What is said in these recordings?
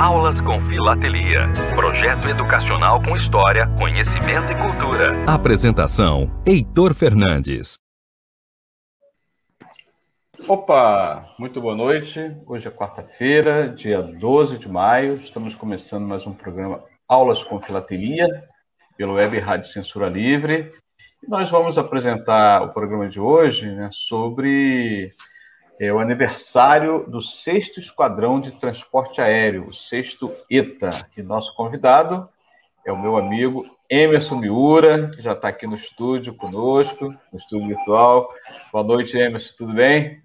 Aulas com Filatelia. Projeto educacional com história, conhecimento e cultura. Apresentação: Heitor Fernandes. Opa, muito boa noite. Hoje é quarta-feira, dia 12 de maio. Estamos começando mais um programa Aulas com Filatelia, pelo Web Rádio Censura Livre. E nós vamos apresentar o programa de hoje né, sobre é o aniversário do sexto Esquadrão de Transporte Aéreo, o sexto ETA. E nosso convidado é o meu amigo Emerson Miura, que já está aqui no estúdio conosco, no estúdio virtual. Boa noite, Emerson, tudo bem?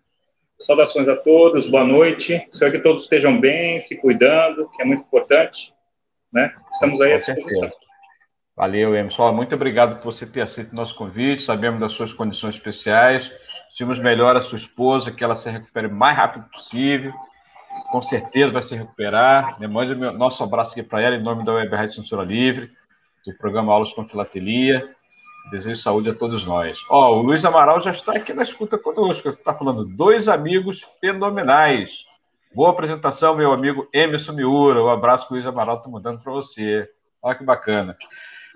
Saudações a todos, boa noite. Espero que todos estejam bem, se cuidando, que é muito importante. Né? Estamos aí à disposição. Valeu, Emerson. Muito obrigado por você ter aceito o nosso convite. Sabemos das suas condições especiais Estimos melhor a sua esposa, que ela se recupere o mais rápido possível. Com certeza vai se recuperar. Né? Mande meu, nosso abraço aqui para ela, em nome da Web Rádio Censura Livre, do programa Aulas com Filatelia. Desejo saúde a todos nós. Ó, o Luiz Amaral já está aqui na escuta conosco. Está falando dois amigos fenomenais. Boa apresentação, meu amigo Emerson Miura. Um abraço que o Luiz Amaral está mandando para você. Olha que bacana.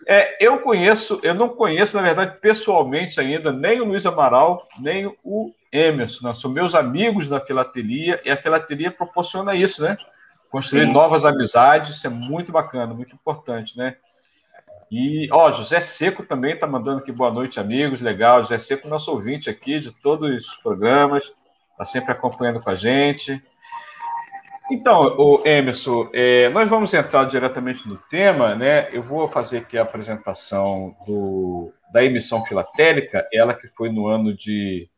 É, eu conheço, eu não conheço, na verdade, pessoalmente ainda, nem o Luiz Amaral, nem o Emerson. Né? São meus amigos da filatelia e a filatelia proporciona isso, né? Construir Sim. novas amizades, isso é muito bacana, muito importante, né? E, ó, José Seco também está mandando aqui boa noite, amigos, legal. José Seco, nosso ouvinte aqui de todos os programas, está sempre acompanhando com a gente. Então, o Emerson, é, nós vamos entrar diretamente no tema, né? Eu vou fazer aqui a apresentação do, da emissão filatélica, ela que foi no ano de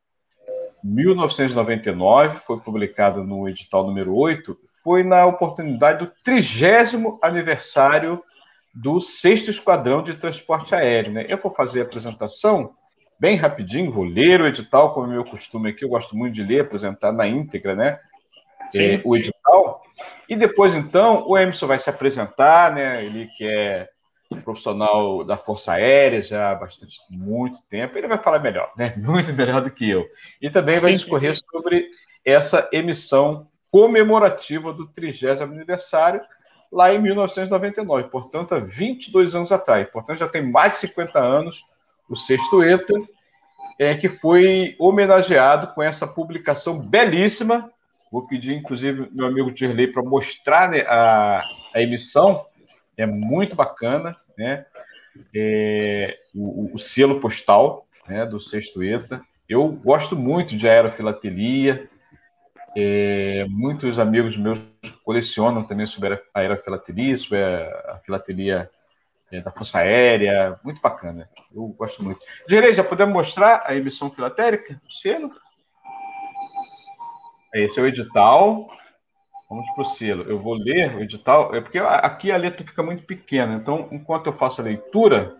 1999, foi publicada no edital número 8, foi na oportunidade do trigésimo aniversário do sexto Esquadrão de Transporte Aéreo. Né? Eu vou fazer a apresentação bem rapidinho, vou ler o edital, como é meu costume aqui, eu gosto muito de ler, apresentar na íntegra, né? é, o edital. E depois, então, o Emerson vai se apresentar, né? Ele que é profissional da Força Aérea já há bastante, muito tempo, ele vai falar melhor, né? Muito melhor do que eu. E também vai discorrer sobre essa emissão comemorativa do 30 aniversário lá em 1999, portanto, há 22 anos atrás. Portanto, já tem mais de 50 anos o sexto ETA, é, que foi homenageado com essa publicação belíssima Vou pedir, inclusive, meu amigo Dirley para mostrar né, a, a emissão. É muito bacana, né? É, o, o, selo postal né, do Sexto ETA. Eu gosto muito de aerofilatelia. É, muitos amigos meus colecionam também sobre a aerofilatelia, sobre a, filatelia é, da Força Aérea. Muito bacana. Eu gosto muito. Dirley, já podemos mostrar a emissão filatélica, o selo? Esse é o edital. Vamos para o selo. Eu vou ler o edital, é porque aqui a letra fica muito pequena. Então, enquanto eu faço a leitura,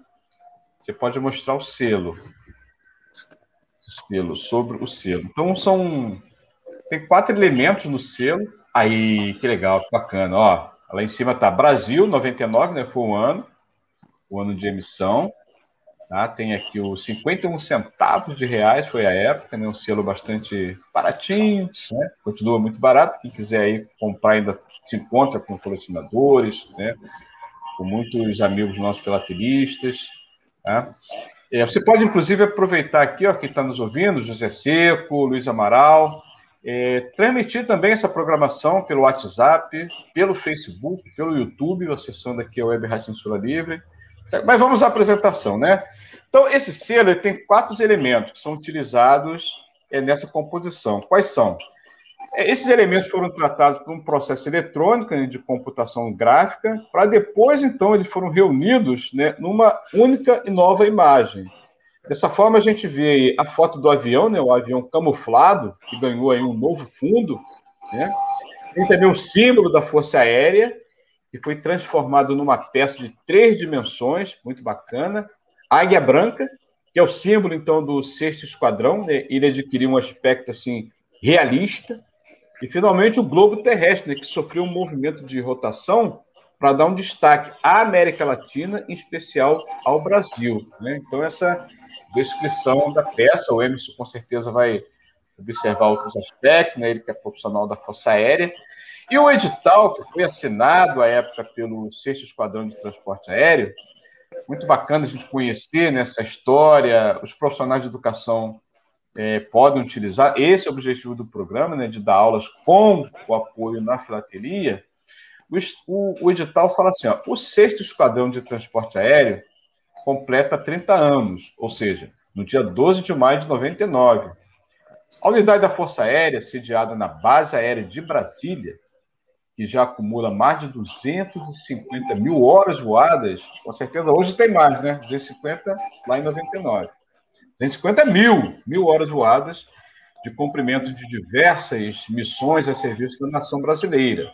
você pode mostrar o selo. O selo, sobre o selo. Então, são. Tem quatro elementos no selo. Aí, que legal, que bacana. Ó, lá em cima tá Brasil, 99, né? Foi o ano. O ano de emissão. Tá? Tem aqui os 51 centavos de reais, foi a época, né? um selo bastante baratinho, né? continua muito barato. Quem quiser aí comprar ainda se encontra com colecionadores, né? com muitos amigos nossos filatelistas. Tá? É, você pode, inclusive, aproveitar aqui, ó, quem está nos ouvindo, José Seco, Luiz Amaral, é, transmitir também essa programação pelo WhatsApp, pelo Facebook, pelo YouTube, acessando aqui a Web Rádio Censura Livre. Mas vamos à apresentação, né? Então, esse selo tem quatro elementos que são utilizados é, nessa composição. Quais são? É, esses elementos foram tratados por um processo eletrônico né, de computação gráfica, para depois, então, eles foram reunidos né, numa única e nova imagem. Dessa forma, a gente vê a foto do avião, né, o avião camuflado, que ganhou aí um novo fundo. Né? Tem também o símbolo da Força Aérea, que foi transformado numa peça de três dimensões, muito bacana. Águia Branca, que é o símbolo, então, do sexto esquadrão, né? ele adquiriu um aspecto, assim, realista, e, finalmente, o globo terrestre, né? que sofreu um movimento de rotação para dar um destaque à América Latina, em especial ao Brasil. Né? Então, essa descrição da peça, o Emerson, com certeza, vai observar outros aspectos, né? ele que é profissional da Força Aérea, E o edital, que foi assinado à época pelo 6 Esquadrão de Transporte Aéreo, muito bacana a gente conhecer nessa história, os profissionais de educação é, podem utilizar. Esse é o objetivo do programa, né, de dar aulas com o apoio na filatelia. O, o, o edital fala assim: ó, o sexto esquadrão de transporte aéreo completa 30 anos, ou seja, no dia 12 de maio de 99. A unidade da Força Aérea, sediada na Base Aérea de Brasília, que já acumula mais de 250 mil horas voadas, com certeza hoje tem mais, né? 250 lá em 99. 250 mil, mil horas voadas de cumprimento de diversas missões a serviço da nação brasileira.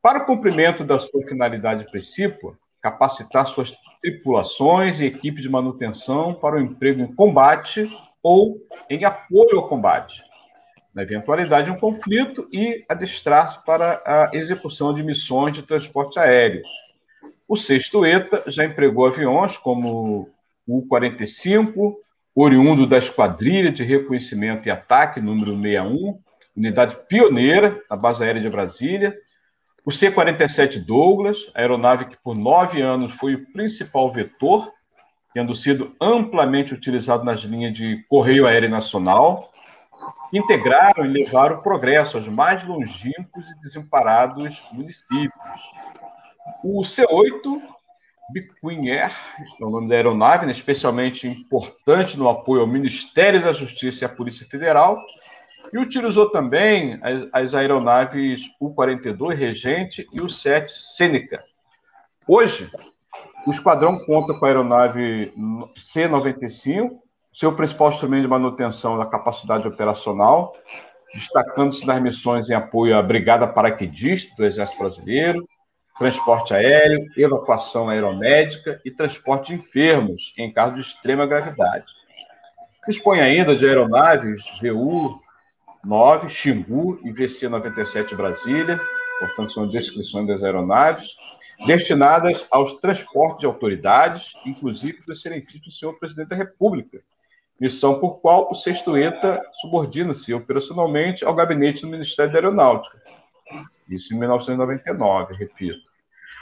Para o cumprimento da sua finalidade principal, capacitar suas tripulações e equipe de manutenção para o emprego em combate ou em apoio ao combate, na eventualidade de um conflito e adestrar-se para a execução de missões de transporte aéreo. O sexto ETA já empregou aviões como o U-45, oriundo da Esquadrilha de Reconhecimento e Ataque, número 61, unidade pioneira na Base Aérea de Brasília. O C-47 Douglas, aeronave que por nove anos foi o principal vetor, tendo sido amplamente utilizado nas linhas de Correio Aéreo Nacional, integraram e levaram o progresso aos mais longínquos e desamparados municípios. O C-8 Queen Air, é o nome da aeronave, né, especialmente importante no apoio ao Ministério da Justiça e à Polícia Federal, e utilizou também as, as aeronaves U-42 Regente e U-7 Sêneca. Hoje, o esquadrão conta com a aeronave C-95, seu principal instrumento de manutenção da capacidade operacional, destacando-se nas missões em apoio à Brigada Paraquedista do Exército Brasileiro, transporte aéreo, evacuação aeromédica e transporte de enfermos em caso de extrema gravidade. Dispõe ainda de aeronaves VU-9, Xingu e VC-97 Brasília, portanto, são descrições das aeronaves, destinadas aos transportes de autoridades, inclusive do excelentíssimo senhor presidente da República, missão por qual o sexto ETA subordina-se operacionalmente ao gabinete do Ministério da Aeronáutica isso em 1999, repito.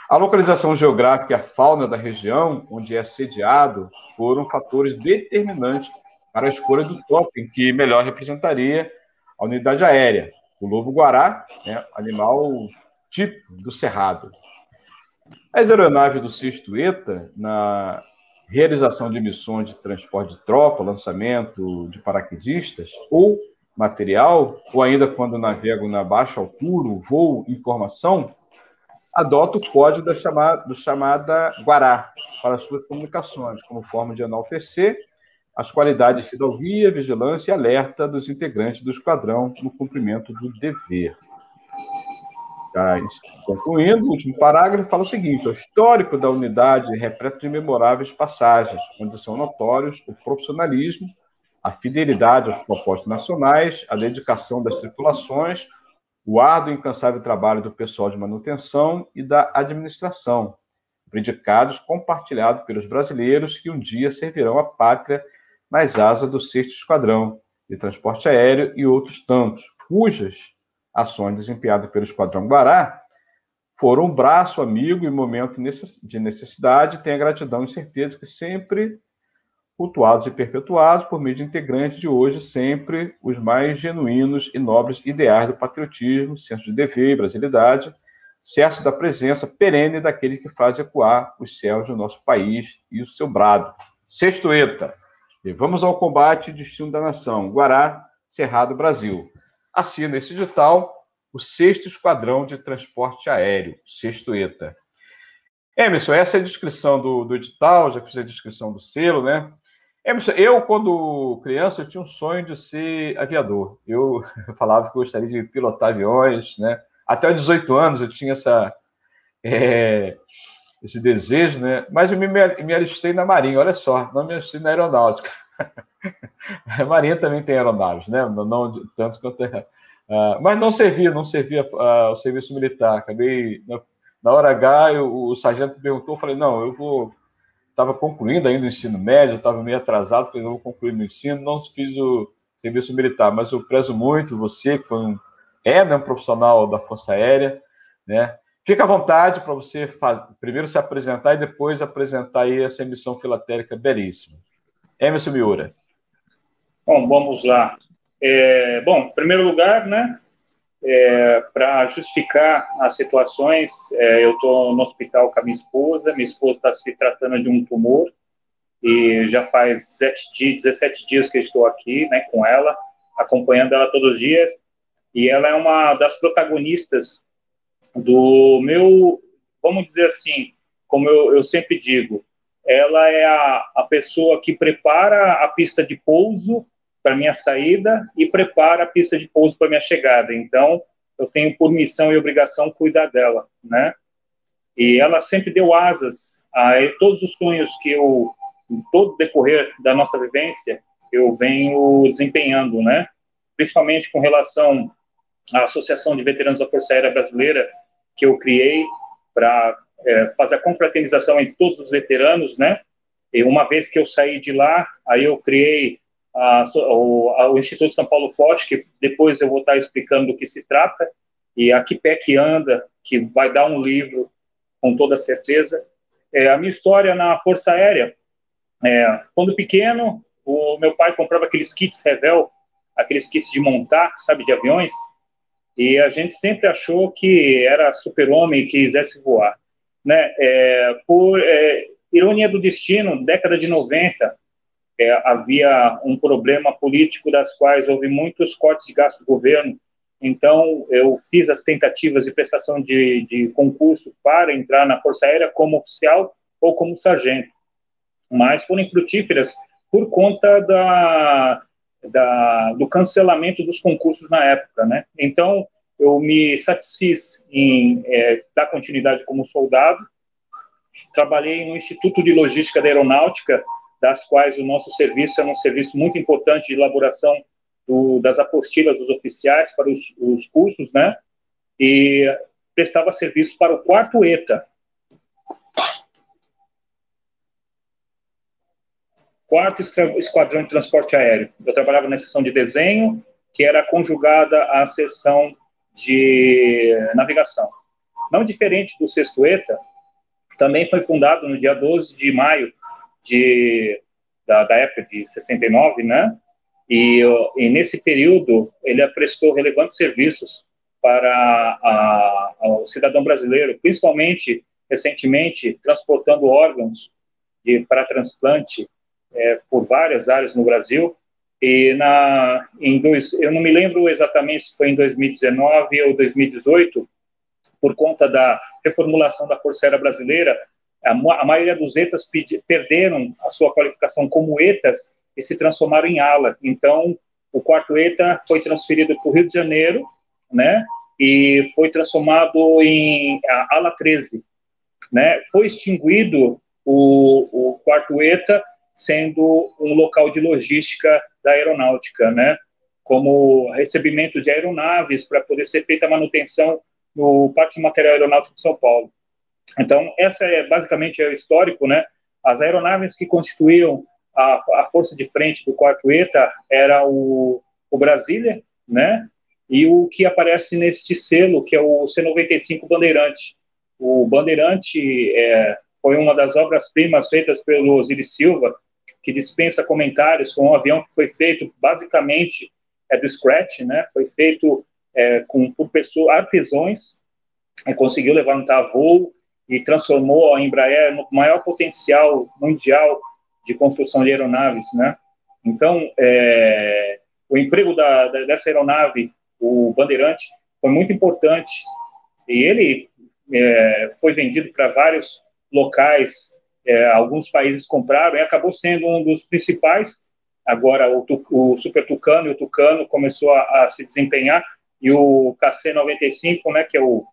A localização geográfica e a fauna da região onde é sediado foram fatores determinantes para a escolha do token que melhor representaria a unidade aérea. O lobo-guará, né, animal tipo do cerrado. As aeronaves do Sexto ETA, na realização de missões de transporte de tropa, lançamento de paraquedistas ou material, ou ainda quando navego na baixa altura, voo, informação, adota o código da chamada, do chamada Guará para suas comunicações, como forma de enaltecer as qualidades de fidalguia, vigilância e alerta dos integrantes do esquadrão no cumprimento do dever. Concluindo, o último parágrafo fala o seguinte: o histórico da unidade é repleto de memoráveis passagens, onde são notórios o profissionalismo, a fidelidade aos propósitos nacionais, a dedicação das tripulações, o árduo e incansável trabalho do pessoal de manutenção e da administração, predicados compartilhados pelos brasileiros que um dia servirão a pátria nas asas do sexto esquadrão de transporte aéreo e outros tantos, cujas ações desempenhadas pelo Esquadrão Guará foram um braço amigo em momento de necessidade, tem a gratidão e certeza que sempre cultuados e perpetuados por meio de integrantes de hoje, sempre os mais genuínos e nobres ideais do patriotismo, senso de dever e brasilidade, certo da presença perene daquele que faz ecoar os céus do nosso país e o seu brado. Sexto ETA, vamos ao combate e destino da nação, Guará, Cerrado, Brasil. Assina esse edital o sexto esquadrão de transporte aéreo, sexto ETA. Emerson, essa é a descrição do, do edital, já fiz a descrição do selo, né? Eu, quando criança, eu tinha um sonho de ser aviador. Eu falava que gostaria de pilotar aviões, né? Até os 18 anos eu tinha essa, é, esse desejo, né? Mas eu me, me alistei na Marinha, olha só, não me alistei na aeronáutica. A Marinha também tem aeronaves, né? Não, não tanto quanto... Uh, mas não servia, não servia uh, o serviço militar. Acabei... Na, na hora H, eu, o sargento perguntou, eu falei, não, eu vou estava concluindo ainda o ensino médio, estava meio atrasado, porque eu vou concluir no ensino, não fiz o serviço militar, mas eu prezo muito você, que foi um, é né, um profissional da Força Aérea, né? Fica à vontade para você primeiro se apresentar e depois apresentar aí essa emissão filatérica belíssima. Emerson Miura. Bom, vamos lá. É, bom, em primeiro lugar, né, é, para justificar as situações, é, eu estou no hospital com a minha esposa, minha esposa está se tratando de um tumor, e já faz 17 dias, 17 dias que estou aqui né, com ela, acompanhando ela todos os dias, e ela é uma das protagonistas do meu, vamos dizer assim, como eu, eu sempre digo, ela é a, a pessoa que prepara a pista de pouso para minha saída e prepara a pista de pouso para minha chegada. Então, eu tenho por missão e obrigação cuidar dela, né? E ela sempre deu asas a todos os sonhos que eu, em todo decorrer da nossa vivência, eu venho desempenhando, né? Principalmente com relação à Associação de Veteranos da Força Aérea Brasileira, que eu criei para é, fazer a confraternização entre todos os veteranos, né? E uma vez que eu saí de lá, aí eu criei a, o, a, o, Instituto São Paulo Forte, que depois eu vou estar explicando do que se trata, e a Que Pé Que Anda, que vai dar um livro com toda certeza. É, a minha história na Força Aérea, é, quando pequeno, o meu pai comprava aqueles kits Revel, aqueles kits de montar, sabe, de aviões, e a gente sempre achou que era super-homem e quisesse voar. Né? É, por é, ironia do destino, década de 90, é, havia um problema político das quais houve muitos cortes de gasto do governo. Então, eu fiz as tentativas de prestação de, de concurso para entrar na Força Aérea como oficial ou como sargento, mas foram infrutíferas por conta da, da, do cancelamento dos concursos na época, né? Então, eu me satisfiz em é, dar continuidade como soldado. Trabalhei no Instituto de Logística da Aeronáutica, das quais o nosso serviço é um serviço muito importante de elaboração do, das apostilas dos oficiais para os, os cursos, né? E prestava serviço para o quarto ETA, quarto esquadrão de transporte aéreo. Eu trabalhava na seção de desenho, que era conjugada à seção de navegação. Não diferente do sexto ETA, também foi fundado no dia 12 de maio de, da, da época de 69, né? E, e, nesse período ele prestou relevantes serviços para a, a, o cidadão brasileiro, principalmente recentemente transportando órgãos para transplante é, por várias áreas no Brasil. E na, em dois, eu não me lembro exatamente se foi em 2019 ou 2018, por conta da reformulação da Força Aérea Brasileira, a, a maioria dos ETAs pedi, perderam a sua qualificação como ETAs e se transformaram em ala. Então, o quarto ETA foi transferido para o Rio de Janeiro, né, e foi transformado em ala 13, né. Foi extinguido o, o quarto ETA sendo um local de logística da aeronáutica, né? Como recebimento de aeronaves para poder ser feita a manutenção no Parque de Material Aeronáutico de São Paulo. Então, essa é basicamente é o histórico, né? As aeronaves que constituíam a, a força de frente do quarto ETA era o, o Brasília, né? E o que aparece neste selo, que é o C-95 Bandeirante. O Bandeirante é, foi uma das obras-primas feitas pelo Osiris Silva, que dispensa comentários, foi um avião que foi feito basicamente é do scratch, né? Foi feito é, com por pessoas artesãos, e conseguiu levantar voo e transformou a Embraer no maior potencial mundial de construção de aeronaves, né? Então, é, o emprego da, da, dessa aeronave, o Bandeirante, foi muito importante e ele é, foi vendido para vários locais, é, alguns países compraram e acabou sendo um dos principais. Agora o, o Super Tucano e o Tucano começou a, a se desempenhar e o KC-95, né, que é o,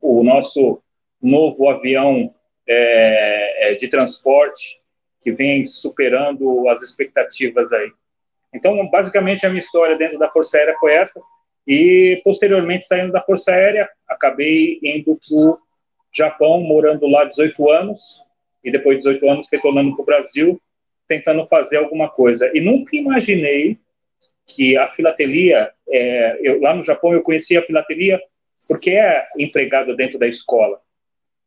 o nosso novo avião é, é, de transporte que vem superando as expectativas aí. Então, basicamente, a minha história dentro da Força Aérea foi essa. E, posteriormente, saindo da Força Aérea, acabei indo para Japão, morando lá 18 anos, e depois de 18 anos retornando para o Brasil, tentando fazer alguma coisa. E nunca imaginei que a filatelia, é, eu, lá no Japão eu conheci a filatelia porque é empregada dentro da escola,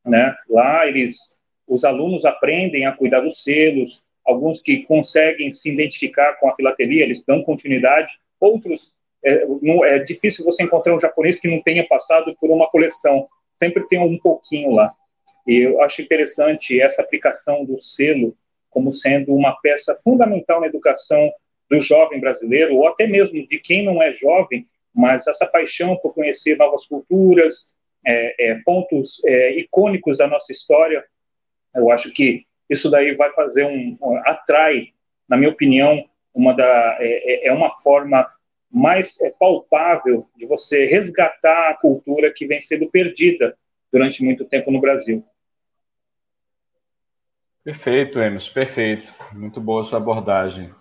né? Lá eles, os alunos aprendem a cuidar dos selos, alguns que conseguem se identificar com a filatelia, eles dão continuidade, outros é, não, é difícil você encontrar um japonês que não tenha passado por uma coleção, sempre tem um pouquinho lá. E eu acho interessante essa aplicação do selo como sendo uma peça fundamental na educação do jovem brasileiro, ou até mesmo de quem não é jovem, mas essa paixão por conhecer novas culturas, é, é, pontos é, icônicos da nossa história, eu acho que isso daí vai fazer um, atrai, na minha opinião, uma da é, é, é uma forma mais é, palpável de você resgatar a cultura que vem sendo perdida durante muito tempo no Brasil. Perfeito, Emerson, perfeito. Muito boa a sua abordagem.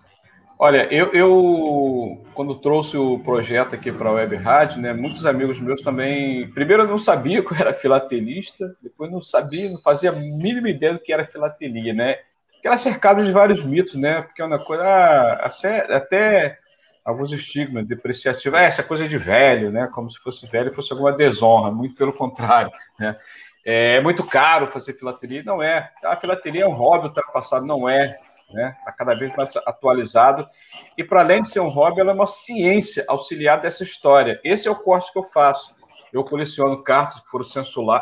Olha, eu, eu, quando trouxe o projeto aqui para a Web Rádio, né, muitos amigos meus também. Primeiro, eu não sabia que eu era filatelista, depois, não sabia, não fazia a mínima ideia do que era filatelia, né? Que era cercado de vários mitos, né? Porque é uma coisa. Ah, até alguns estigmas depreciativos. Ah, essa coisa de velho, né? Como se fosse velho fosse alguma desonra, muito pelo contrário, né? É muito caro fazer filatelia, não é. A filatelia é um hobby ultrapassado, não é né? Está cada vez mais atualizado. E para além de ser um hobby, ela é uma ciência auxiliar dessa história. Esse é o corte que eu faço. Eu coleciono cartas que foram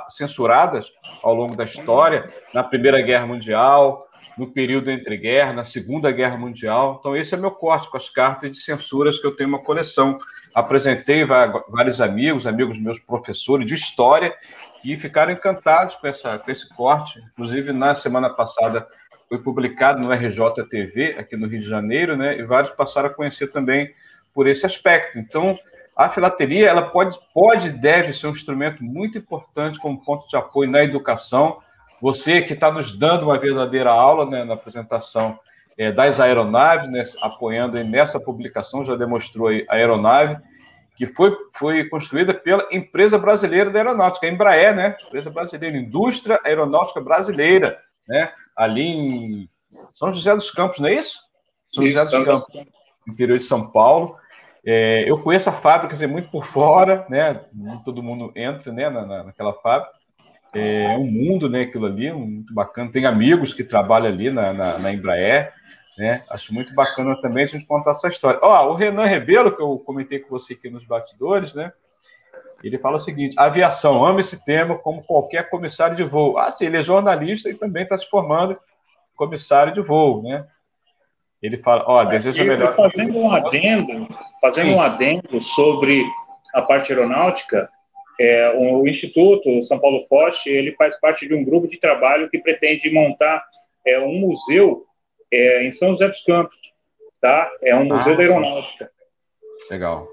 censuradas ao longo da história, na Primeira Guerra Mundial, no período entre guerras, na Segunda Guerra Mundial. Então, esse é meu corte com as cartas de censuras que eu tenho uma coleção. Apresentei vários amigos, amigos meus professores de história, que ficaram encantados com, essa, com esse corte. Inclusive, na semana passada, foi publicado no RJTV, aqui no Rio de Janeiro, né? E vários passaram a conhecer também por esse aspecto. Então, a filatelia, ela pode, pode e deve ser um instrumento muito importante como ponto de apoio na educação. Você que está nos dando uma verdadeira aula né, na apresentação é, das aeronaves, né, apoiando nessa publicação, já demonstrou a aeronave, que foi, foi construída pela empresa brasileira da aeronáutica, a Embraer, né? Empresa brasileira, Indústria Aeronáutica Brasileira, né? ali em São José dos Campos, não é isso? São José dos Campos, interior de São Paulo. É, eu conheço a fábrica assim, muito por fora, né? Todo mundo entra né, na, naquela fábrica. É um mundo, né? Aquilo ali, muito bacana. Tem amigos que trabalham ali na, na, na Embraer, né? Acho muito bacana também a gente contar essa história. Ó, o Renan Rebelo, que eu comentei com você aqui nos bastidores, né? Ele fala o seguinte: aviação, ama esse tema como qualquer comissário de voo. Ah, sim, ele é jornalista e também está se formando comissário de voo, né? Ele fala, ó, deseja melhor. Fazendo um adendo, fazendo sim. um adendo sobre a parte aeronáutica, é, o Instituto São Paulo Foch, ele faz parte de um grupo de trabalho que pretende montar é, um museu é, em São José dos Campos, tá? É um museu ah, da aeronáutica. Legal.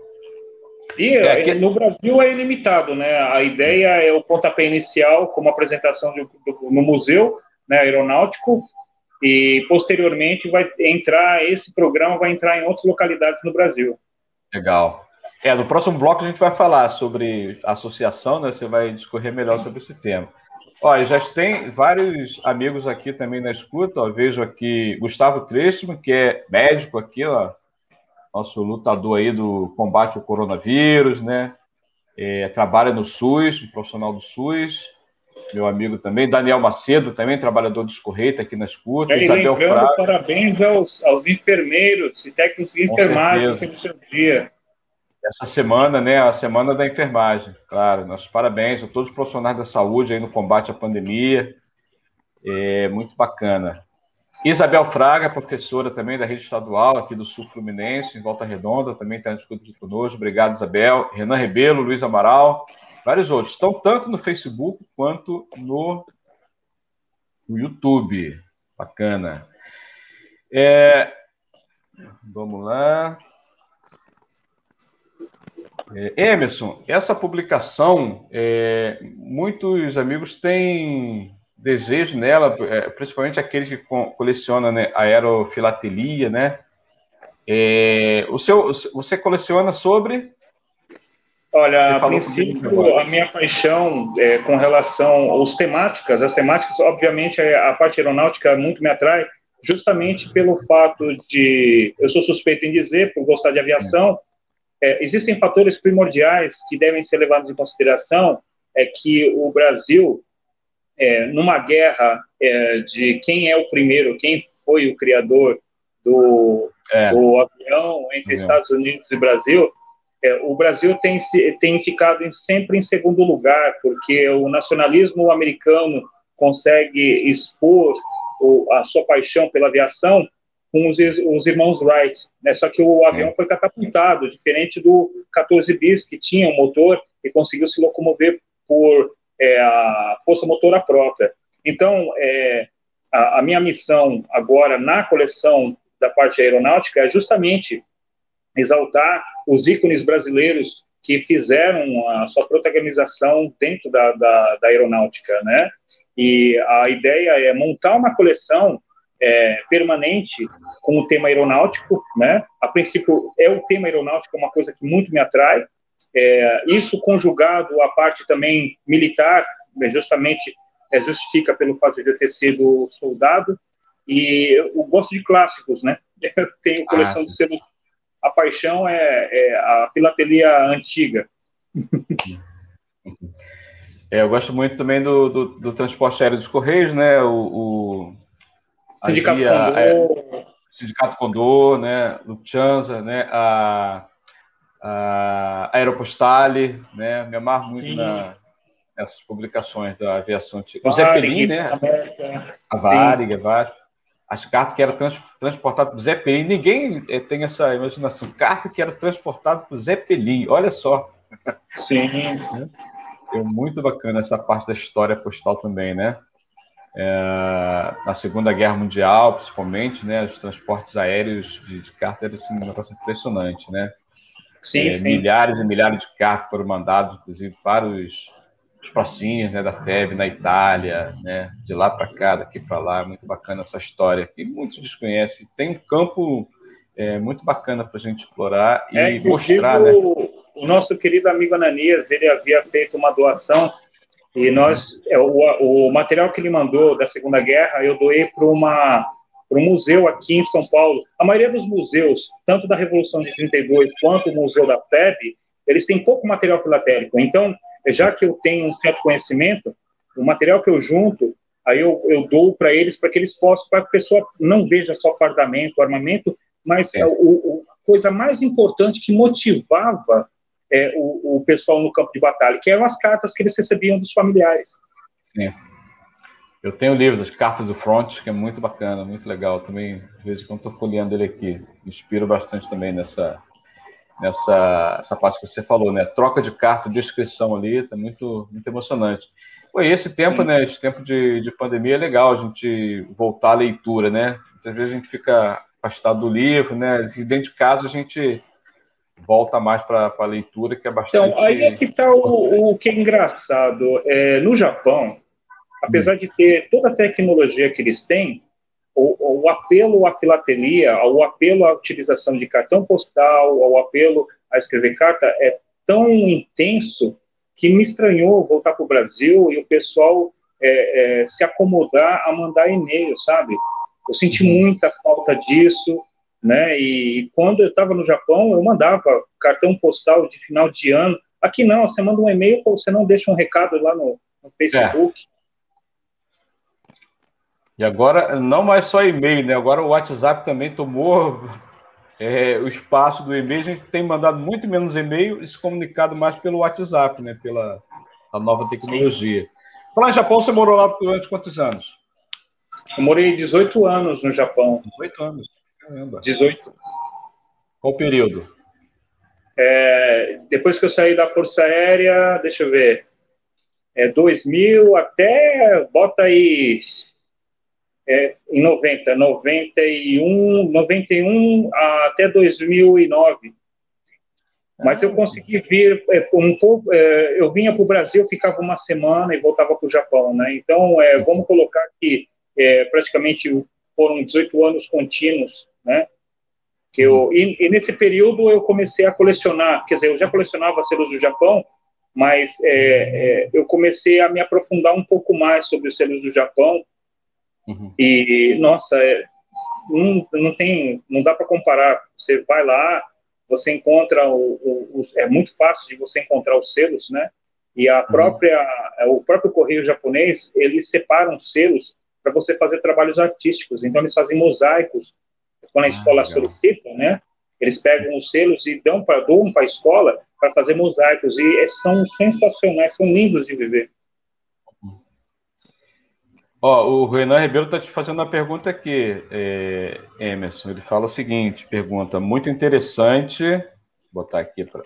E é, que... no Brasil é ilimitado, né? A ideia é o pontapé inicial, como apresentação de, no museu né, aeronáutico, e posteriormente vai entrar, esse programa vai entrar em outras localidades no Brasil. Legal. É, no próximo bloco a gente vai falar sobre associação, né? Você vai discorrer melhor sobre esse tema. Olha, já tem vários amigos aqui também na escuta. Ó. Vejo aqui Gustavo Trechmo, que é médico aqui, ó, nosso lutador aí do combate ao coronavírus, né? É, trabalha no SUS, um profissional do SUS. Meu amigo também, Daniel Macedo, também trabalhador dos Correios, aqui na escuta. É, Isabel lembrando, parabéns aos, aos enfermeiros e técnicos de enfermagem pelo seu dia. Essa semana, né, a semana da enfermagem, claro. Nossos parabéns a todos os profissionais da saúde aí no combate à pandemia. É muito bacana. Isabel Fraga, professora também da rede estadual aqui do Sul Fluminense, em Volta Redonda, também está discutindo aqui conosco. Obrigado, Isabel. Renan Rebelo, Luiz Amaral, vários outros. Estão tanto no Facebook quanto no, no YouTube. Bacana. É, vamos lá. É, Emerson, essa publicação, é, muitos amigos têm desejo nela, é, principalmente aqueles que colecionam né, aerofilatelia, né? É, o seu, você coleciona sobre? Olha, a princípio, a minha paixão é, com relação às temáticas, as temáticas, obviamente, é, a parte aeronáutica muito me atrai, justamente pelo fato de, eu sou suspeito em dizer, por gostar de aviação, é, existem fatores primordiais que devem ser levados em consideração, é que o Brasil, é, numa guerra é, de quem é o primeiro, quem foi o criador do, é. do avião entre Estados Unidos e Brasil, é, o Brasil tem, tem ficado em, sempre em segundo lugar, porque o nacionalismo americano consegue expor o, a sua paixão pela aviação com os, os irmãos Wright, né? Só que o avião foi catapultado, diferente do 14 bis que tinha um motor e conseguiu se locomover por é, a força motora própria. Então, é, a, a, minha missão agora na coleção da parte aeronáutica é justamente exaltar os ícones brasileiros que fizeram a sua protagonização dentro da, da, da aeronáutica, né? E a ideia é montar uma coleção é, permanente com o tema aeronáutico, né? A princípio é o tema aeronáutico é uma coisa que muito me atrai. É, isso conjugado à parte também militar, né, justamente é, justifica pelo fato de eu ter sido soldado e eu gosto de clássicos, né? Eu tenho coleção ah, de selos. A paixão é, é a filatelia antiga. É, eu gosto muito também do, do, do, transporte aéreo dos Correios, né? O, o Sindicato via, Condor. É, Sindicato Condor, né? Lufthansa, né? A, a Aeropostale, né? Me amarro muito na, nessas publicações da aviação. O Zeppelin, né? A Varig, a Varig. As cartas que eram trans, transportadas por Zeppelin. Ninguém eh, tem essa imaginação. Carta que era transportada por Zeppelin. Olha só. Sim. É muito bacana essa parte da história postal também, né? É, na Segunda Guerra Mundial, principalmente, né, os transportes aéreos de, de carta eram assim, um negócio impressionante, né? Sim, é, sim. Milhares e milhares de cartas foram mandados, inclusive, para os, os pracinhos né, da FEB na Itália, né, de lá para cá, daqui para lá. Muito bacana essa história, que muitos desconhecem. Tem um campo é, muito bacana para a gente explorar e é, mostrar, né? O nosso querido amigo Ananias, ele havia feito uma doação e nós, é, o, o material que ele mandou da Segunda Guerra, eu doei para uma para um museu aqui em São Paulo. A maioria dos museus, tanto da Revolução de 32 quanto o Museu da FEB, eles têm pouco material filatélico. Então, já que eu tenho um certo conhecimento, o material que eu junto, aí eu, eu dou para eles para que eles possam, para que a pessoa não veja só fardamento, armamento, mas é. o, a coisa mais importante que motivava é, o, o, pessoal no campo de batalha, que eram as cartas que eles recebiam dos familiares. Sim. Eu tenho o livro das cartas do front, que é muito bacana, muito legal. Também, de vez em quando, estou folheando ele aqui. Me inspiro bastante também nessa, nessa essa parte que você falou, né? Troca de carta, descrição ali, tá muito, muito emocionante. Pô, e esse tempo, Sim. né? Esse tempo de, de pandemia é legal a gente voltar à leitura, né? Muitas vezes a gente fica afastado do livro, né? Dentro de casa a gente volta mais para a leitura, que é bastante. Então, aí é que está o, o, que é engraçado. É, no Japão, apesar hum. de ter toda a tecnologia que eles têm, o, o, apelo à filatelia, o apelo à utilização de cartão postal, o apelo a escrever carta é tão intenso que me estranhou voltar para o Brasil e o pessoal é, é, se acomodar a mandar e-mail, sabe? Eu senti uhum. muita falta disso né? E quando eu estava no Japão, eu mandava cartão postal de final de ano. Aqui não, você manda um e-mail, você não deixa um recado lá no, no Facebook. É. E agora, não mais só e-mail, né? Agora o WhatsApp também tomou é, o espaço do e-mail. A gente tem mandado muito menos e-mail e se comunicado mais pelo WhatsApp, né? Pela a nova tecnologia. Sim. Lá no Japão, você morou lá durante quantos anos? Eu morei 18 anos no Japão. 18 anos. Caramba. 18. Qual período? É, depois que eu saí da Força Aérea, deixa eu ver, é 2000 até, bota aí, é, em 90, 91, 91 até 2009. Mas eu consegui vir é, um pouco. É, eu vinha para o Brasil, ficava uma semana e voltava para o Japão, né? Então, é, vamos colocar que é, praticamente foram 18 anos contínuos né? Que eu, e, e, nesse período eu comecei a colecionar, quer dizer, eu já colecionava selos do Japão, mas é, é, eu comecei a me aprofundar um pouco mais sobre os selos do Japão. Uhum. E, nossa, é, não, não tem, não dá para comparar. Você vai lá, você encontra o, o, o, é muito fácil de você encontrar os selos, né? E a uhum. própria, uhum. o próprio correio japonês, eles separam selos para você fazer trabalhos artísticos. Então eles fazem mosaicos quando a ah, escola legal. solicita, né? Eles pegam os selos e dão para doam para a escola para fazer mosaicos e é, são sensacionais, são lindos de viver. Ó, o Renan Ribeiro está te fazendo uma pergunta aqui, é, Emerson. Ele fala o seguinte: pergunta muito interessante. Vou botar aqui para.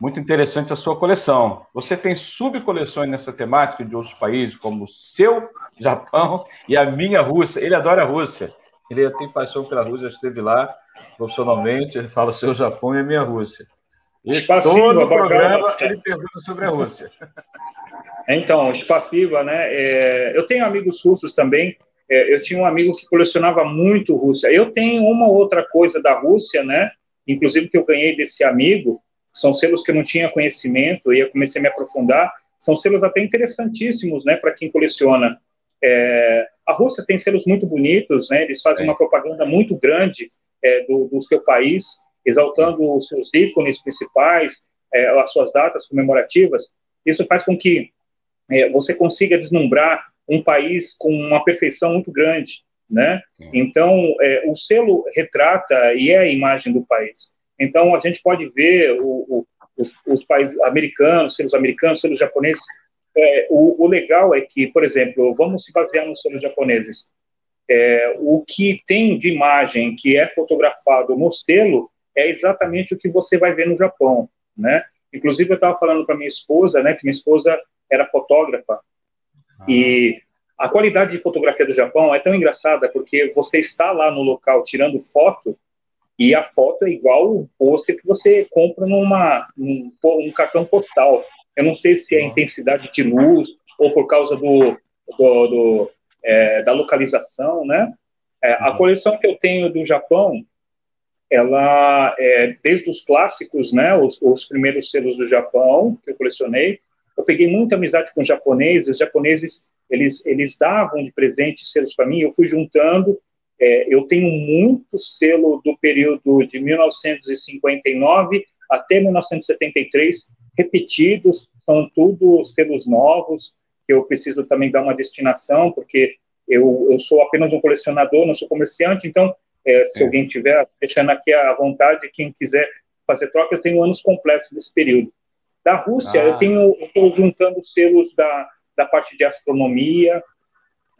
Muito interessante a sua coleção. Você tem subcoleções nessa temática de outros países, como o seu Japão e a minha Rússia. Ele adora a Rússia. Ele tem paixão pela Rússia, esteve lá profissionalmente. Ele fala seu Japão e a minha Rússia. E todo o programa ele pergunta sobre a Rússia. Então, Spassiva, né? É, eu tenho amigos russos também. É, eu tinha um amigo que colecionava muito Rússia. Eu tenho uma outra coisa da Rússia, né? Inclusive que eu ganhei desse amigo. São selos que eu não tinha conhecimento e eu comecei a me aprofundar. São selos até interessantíssimos, né? Para quem coleciona. É, a Rússia tem selos muito bonitos, né? Eles fazem uma propaganda muito grande é, do, do seu país, exaltando os seus ícones principais, é, as suas datas comemorativas. Isso faz com que é, você consiga deslumbrar um país com uma perfeição muito grande, né? Então, é, o selo retrata e é a imagem do país. Então, a gente pode ver o, o, os, os, países americanos, selos americanos, selos japoneses. É, o, o, legal é que, por exemplo, vamos se basear nos selos japoneses. É, o que tem de imagem que é fotografado no selo é exatamente o que você vai ver no Japão, né? Inclusive, eu estava falando para minha esposa, né, que minha esposa era fotógrafa. Ah. E a qualidade de fotografia do Japão é tão engraçada porque você está lá no local tirando foto e a foto é igual o pôster que você compra numa num, um cartão postal. Eu não sei se é a intensidade de luz ou por causa do, do, do é, da localização, né? É, a uhum. coleção que eu tenho do Japão, ela é desde os clássicos, né? Os, os primeiros selos do Japão que eu colecionei, eu peguei muita amizade com os japoneses, os japoneses, eles, eles davam de presente selos para mim, eu fui juntando, é, eu tenho muito selo do período de 1959 até 1973, repetidos, são tudo selos novos, que eu preciso também dar uma destinação, porque eu, eu sou apenas um colecionador, não sou comerciante, então, é, se é. alguém tiver, deixando aqui à vontade, quem quiser fazer troca, eu tenho anos completos desse período. Da Rússia, ah. eu tenho, estou juntando selos da, da parte de astronomia,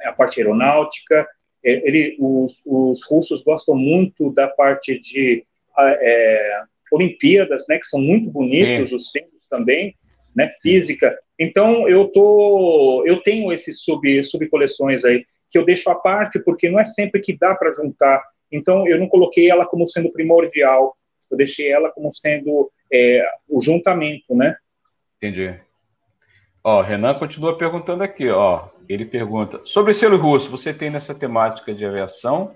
a parte aeronáutica. É, ele, os, os russos gostam muito da parte de é, Olimpíadas, né, que são muito bonitos é. os selos também, né, física. Então eu tô, eu tenho esses sub subcoleções aí que eu deixo à parte porque não é sempre que dá para juntar. Então eu não coloquei ela como sendo primordial. Eu deixei ela como sendo é, o juntamento, né? Entendi. Ó, Renan continua perguntando aqui, ó. Ele pergunta: sobre selo russo, você tem nessa temática de aviação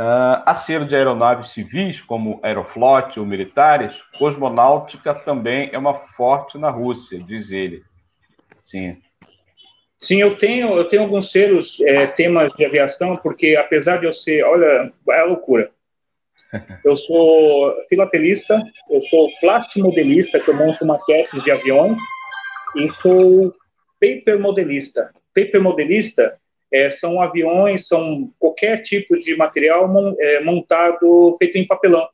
uh, a selo de aeronaves civis, como Aeroflot ou militares? Cosmonáutica também é uma forte na Rússia, diz ele. Sim. Sim, eu tenho, eu tenho alguns selos, é, temas de aviação, porque apesar de eu ser, olha, é a loucura. Eu sou filatelista, eu sou plastimodelista, que eu monto maquetes de aviões, e sou paper modelista. Paper modelista é, são aviões, são qualquer tipo de material é, montado, feito em papelão.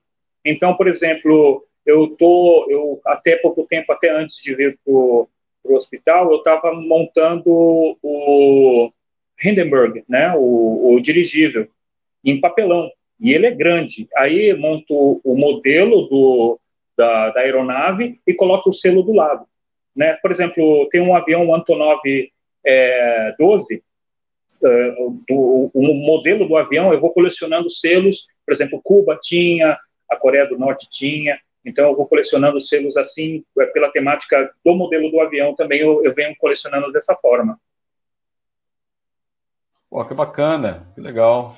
Então, por exemplo, eu tô, eu até pouco tempo, até antes de vir para o hospital, eu estava montando o Hindenburg, né, o, o dirigível, em papelão e ele é grande. Aí monto o modelo do, da, da, aeronave e coloco o selo do lado. Né? Por exemplo, tem um avião Antonov é, 12, é, do, o modelo do avião, eu vou colecionando selos, por exemplo, Cuba tinha, a Coreia do Norte tinha, então eu vou colecionando selos assim, é, pela temática do modelo do avião também eu, eu venho colecionando dessa forma. Pô, que bacana, que legal,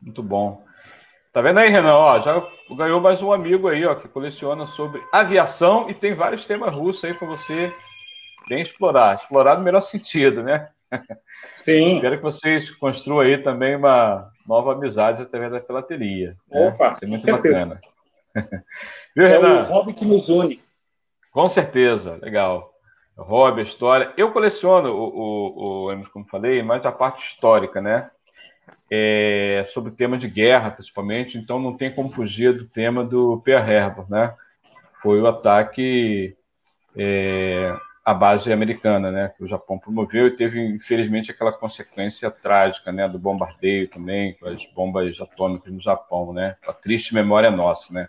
muito bom. Tá vendo aí, Renan? Ó, já ganhou mais um amigo aí, ó, que coleciona sobre aviação e tem vários temas russos aí para você bem explorar. Explorar no melhor sentido, né? Sim. Espero que vocês construam aí também uma nova amizade através da filateria. Né? Opa, Isso é muito bacana. Viu, Renan? É o hobby que nos une. Com certeza, legal. hobby, história. Eu coleciono o, o, o, como falei, mais a parte histórica, né? É, sobre o tema de guerra, principalmente, então não tem como fugir do tema do Pearl Harbor, né? Foi o ataque é, à base americana, né? Que o Japão promoveu e teve, infelizmente, aquela consequência trágica, né? Do bombardeio também, com as bombas atômicas no Japão, né? A triste memória nossa, né?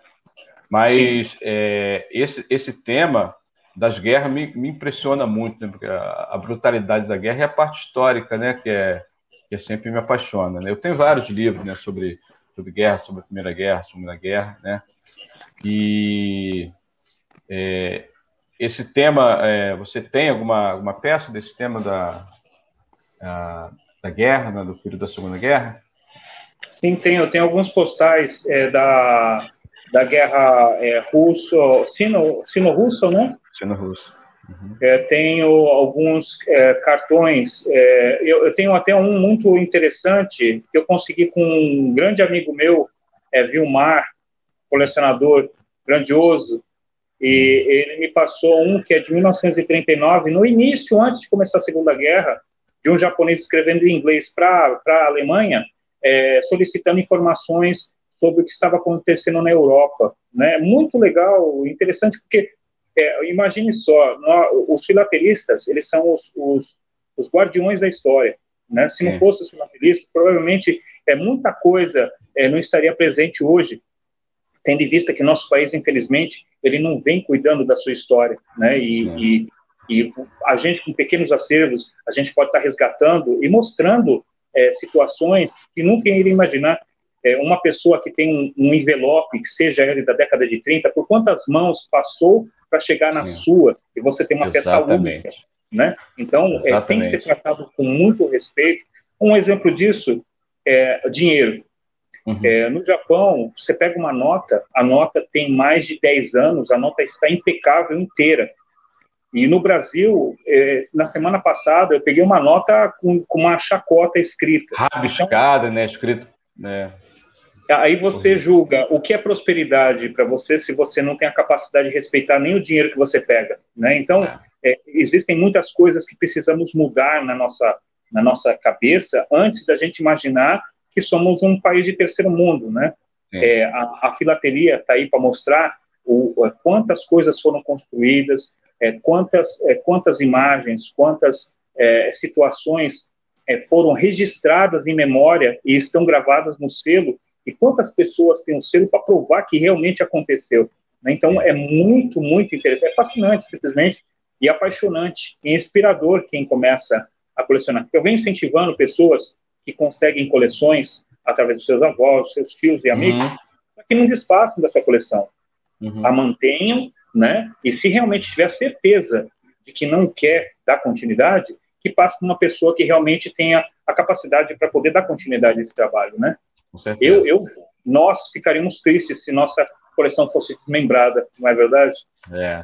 Mas é, esse, esse tema das guerras me, me impressiona muito, né? porque a, a, brutalidade da guerra é a parte histórica, né? Que é, que é sempre me apaixona. Né? Eu tenho vários livros né? sobre, sobre guerra, sobre a Primeira Guerra, sobre a Guerra, né? E é, esse tema, é, você tem alguma, alguma peça desse tema da, a, da guerra, né? do período da Segunda Guerra? Sim, tenho. Eu tenho alguns postais é, da da guerra é, russo, sino, sino-russo, né? Sino-russo. Uhum. É, tenho alguns é, cartões, é, eu, eu, tenho até um muito interessante que eu consegui com um grande amigo meu, é, Vilmar, colecionador grandioso, e ele me passou um que é de 1939, no início, antes de começar a Segunda Guerra, de um japonês escrevendo em inglês para a Alemanha, é, solicitando informações sobre o que estava acontecendo na Europa. Né? Muito legal, interessante, porque é, imagine só, nós, os filatelistas, eles são os, os, os guardiões da história. Né? Se não fosse os filatelistas, provavelmente é, muita coisa é, não estaria presente hoje, tendo em vista que nosso país, infelizmente, ele não vem cuidando da sua história. Né? E, é. e, e a gente, com pequenos acervos, a gente pode estar resgatando e mostrando é, situações que nunca iria imaginar é, uma pessoa que tem um, um, envelope, que seja ele da década de 30, por quantas mãos passou para chegar na sua e você tem uma Exatamente. peça única, né? Então, é, tem que ser tratado com muito respeito. Um exemplo disso é dinheiro. Uhum. É, no Japão, você pega uma nota, a nota tem mais de 10 anos, a nota está impecável inteira. E no Brasil, é, na semana passada, eu peguei uma nota com, com uma chacota escrita. Rabiscada, então, né? Escrito. Né? Aí você julga o que é prosperidade para você se você não tem a capacidade de respeitar nem o dinheiro que você pega, né? Então, é. É, existem muitas coisas que precisamos mudar na nossa, na nossa cabeça antes da gente imaginar que somos um país de terceiro mundo, né? É, a, a, filatelia está aí para mostrar o, quantas coisas foram construídas, é, quantas, é, quantas imagens, quantas é, situações foram registradas em memória e estão gravadas no selo e quantas pessoas têm um selo para provar que realmente aconteceu. Né? Então, é muito, muito interessante, é fascinante, simplesmente, e apaixonante, e inspirador quem começa a colecionar. Eu venho incentivando pessoas que conseguem coleções através dos seus avós, seus tios e amigos, uhum. para que não desfaçam da sua coleção. Uhum. A mantenham, né? E se realmente tiver certeza de que não quer dar continuidade, que passe para uma pessoa que realmente tenha a capacidade para poder dar continuidade a esse trabalho, né? Eu, eu, nós ficaríamos tristes se nossa coleção fosse desmembrada, não é verdade? É.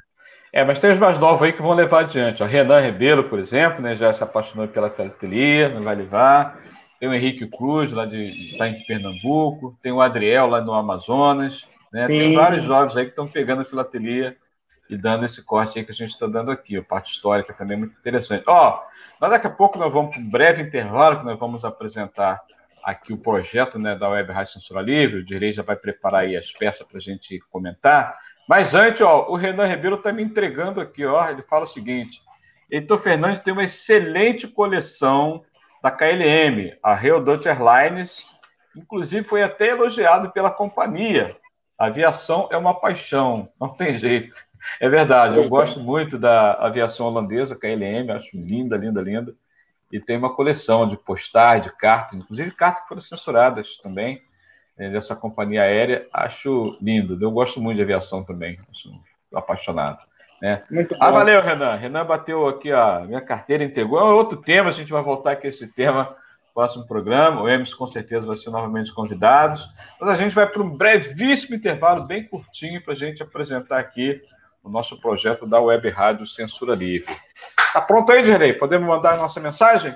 É, mas tem os mais novos aí que vão levar adiante. O Renan Rebelo, por exemplo, né, já se apaixonou pela filatelia, não vai levar. Tem o Henrique Cruz, lá de está em Pernambuco. Tem o Adriel, lá no Amazonas. Né? Tem vários jovens aí que estão pegando a filatelia e dando esse corte aí que a gente está dando aqui. A parte histórica também é muito interessante. Ó, oh, daqui a pouco nós vamos para um breve intervalo que nós vamos apresentar aqui o projeto né, da Web Rádio Censura Livre, o Direi já vai preparar aí as peças para a gente comentar. Mas antes, ó, o Renan Ribeiro está me entregando aqui, ó, ele fala o seguinte, Heitor Fernandes tem uma excelente coleção da KLM, a Real Dutch Airlines, inclusive foi até elogiado pela companhia. A aviação é uma paixão, não tem jeito. É verdade, eu gosto muito da aviação holandesa, KLM, acho linda, linda, linda e tem uma coleção de postais, de cartas, inclusive cartas que foram censuradas também é, dessa companhia aérea. Acho lindo. Eu gosto muito de aviação também, sou apaixonado. Né? Muito ah, valeu, Renan. Renan bateu aqui a minha carteira, entregou. É outro tema, a gente vai voltar aqui a esse tema no próximo programa. O Emerson com certeza vai ser novamente convidado. Mas a gente vai para um brevíssimo intervalo, bem curtinho, para a gente apresentar aqui o nosso projeto da Web Rádio Censura Livre. Tá pronto aí, Direi? Podemos mandar a nossa mensagem?